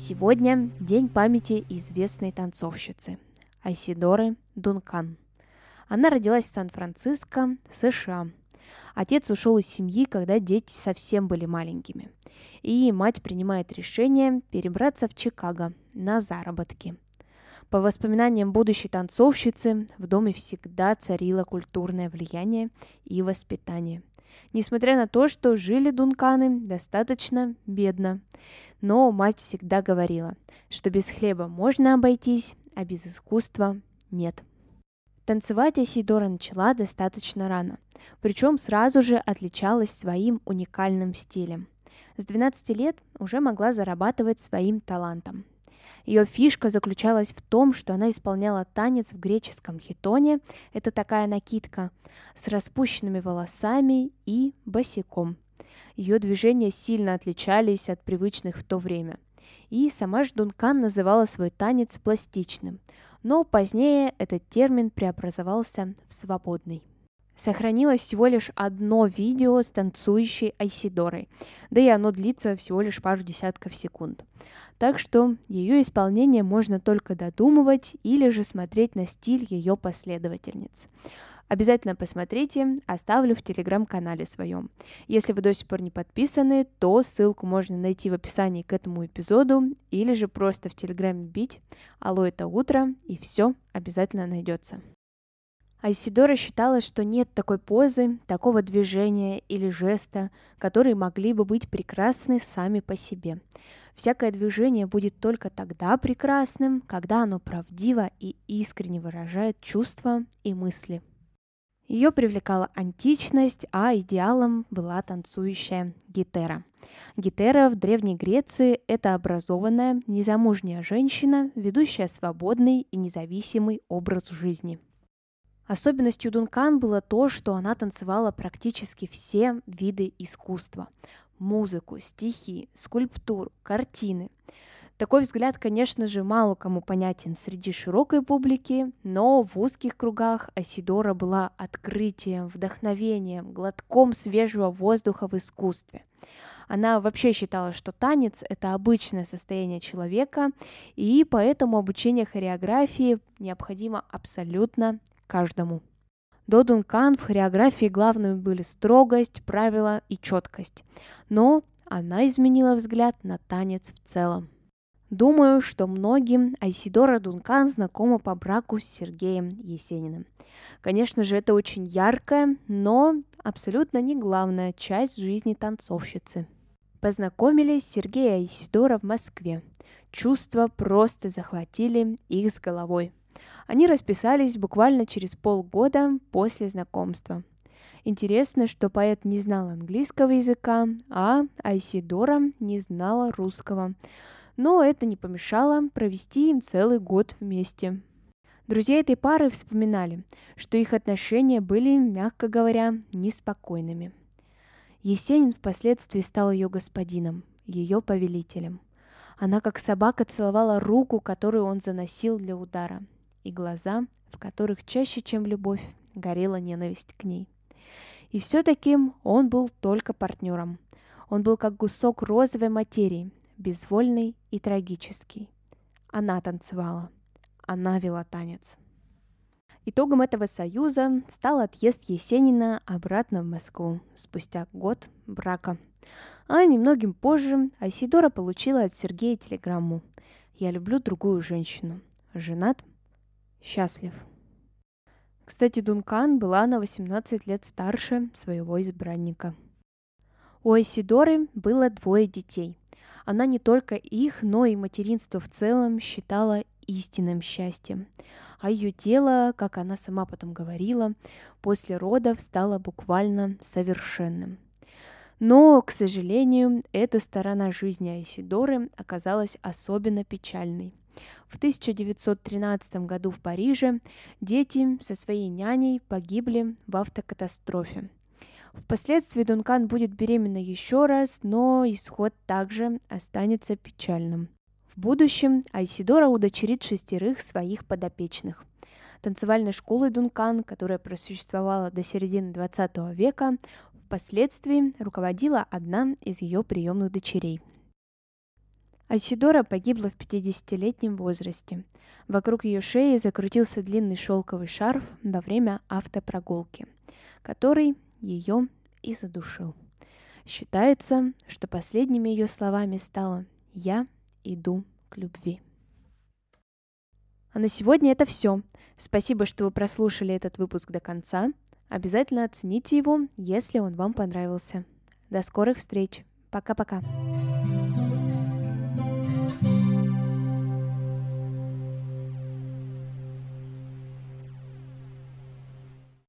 Сегодня день памяти известной танцовщицы Айсидоры Дункан. Она родилась в Сан-Франциско, США. Отец ушел из семьи, когда дети совсем были маленькими. И мать принимает решение перебраться в Чикаго на заработки. По воспоминаниям будущей танцовщицы, в доме всегда царило культурное влияние и воспитание. Несмотря на то, что жили дунканы достаточно бедно. Но мать всегда говорила, что без хлеба можно обойтись, а без искусства нет. Танцевать Асидора начала достаточно рано, причем сразу же отличалась своим уникальным стилем. С 12 лет уже могла зарабатывать своим талантом. Ее фишка заключалась в том, что она исполняла танец в греческом хитоне, это такая накидка, с распущенными волосами и босиком – ее движения сильно отличались от привычных в то время. И сама ж Дункан называла свой танец пластичным, но позднее этот термин преобразовался в свободный. Сохранилось всего лишь одно видео с танцующей Айсидорой, да и оно длится всего лишь пару десятков секунд. Так что ее исполнение можно только додумывать или же смотреть на стиль ее последовательниц. Обязательно посмотрите, оставлю в телеграм-канале своем. Если вы до сих пор не подписаны, то ссылку можно найти в описании к этому эпизоду или же просто в телеграме бить «Алло, это утро» и все обязательно найдется. Айсидора считала, что нет такой позы, такого движения или жеста, которые могли бы быть прекрасны сами по себе. Всякое движение будет только тогда прекрасным, когда оно правдиво и искренне выражает чувства и мысли. Ее привлекала античность, а идеалом была танцующая гетера. Гетера в Древней Греции – это образованная, незамужняя женщина, ведущая свободный и независимый образ жизни. Особенностью Дункан было то, что она танцевала практически все виды искусства – музыку, стихи, скульптуру, картины – такой взгляд, конечно же, мало кому понятен среди широкой публики, но в узких кругах Асидора была открытием, вдохновением, глотком свежего воздуха в искусстве. Она вообще считала, что танец — это обычное состояние человека, и поэтому обучение хореографии необходимо абсолютно каждому. До Дункан в хореографии главными были строгость, правила и четкость. Но она изменила взгляд на танец в целом. Думаю, что многим Айсидора Дункан знакома по браку с Сергеем Есениным. Конечно же, это очень яркая, но абсолютно не главная часть жизни танцовщицы. Познакомились Сергей и Айсидора в Москве. Чувства просто захватили их с головой. Они расписались буквально через полгода после знакомства. Интересно, что поэт не знал английского языка, а Айсидора не знала русского но это не помешало провести им целый год вместе. Друзья этой пары вспоминали, что их отношения были, мягко говоря, неспокойными. Есенин впоследствии стал ее господином, ее повелителем. Она как собака целовала руку, которую он заносил для удара, и глаза, в которых чаще, чем любовь, горела ненависть к ней. И все-таки он был только партнером. Он был как кусок розовой материи, безвольный и трагический. Она танцевала. Она вела танец. Итогом этого союза стал отъезд Есенина обратно в Москву спустя год брака. А немногим позже Айсидора получила от Сергея телеграмму «Я люблю другую женщину. Женат? Счастлив». Кстати, Дункан была на 18 лет старше своего избранника. У Айсидоры было двое детей – она не только их, но и материнство в целом считала истинным счастьем. А ее тело, как она сама потом говорила, после родов стало буквально совершенным. Но, к сожалению, эта сторона жизни Айсидоры оказалась особенно печальной. В 1913 году в Париже дети со своей няней погибли в автокатастрофе. Впоследствии Дункан будет беременна еще раз, но исход также останется печальным. В будущем Айсидора удочерит шестерых своих подопечных. Танцевальной школой Дункан, которая просуществовала до середины 20 века, впоследствии руководила одна из ее приемных дочерей. Айсидора погибла в 50-летнем возрасте. Вокруг ее шеи закрутился длинный шелковый шарф во время автопрогулки, который ее и задушил. Считается, что последними ее словами стало «Я иду к любви». А на сегодня это все. Спасибо, что вы прослушали этот выпуск до конца. Обязательно оцените его, если он вам понравился. До скорых встреч. Пока-пока.